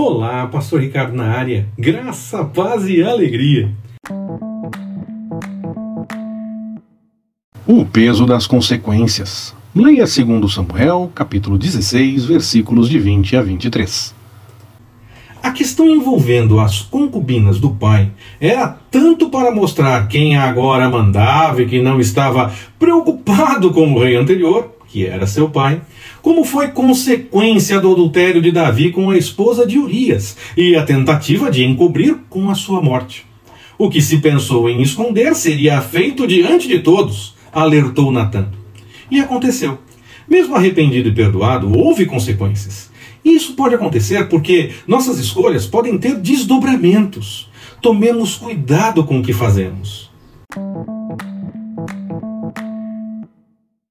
Olá, Pastor Ricardo na área. Graça, paz e alegria. O peso das consequências. Leia 2 Samuel, capítulo 16, versículos de 20 a 23. A questão envolvendo as concubinas do pai era tanto para mostrar quem agora mandava e que não estava preocupado com o rei anterior, que era seu pai, como foi consequência do adultério de Davi com a esposa de Urias e a tentativa de encobrir com a sua morte. O que se pensou em esconder seria feito diante de todos, alertou Natan. E aconteceu. Mesmo arrependido e perdoado, houve consequências. E isso pode acontecer porque nossas escolhas podem ter desdobramentos. Tomemos cuidado com o que fazemos.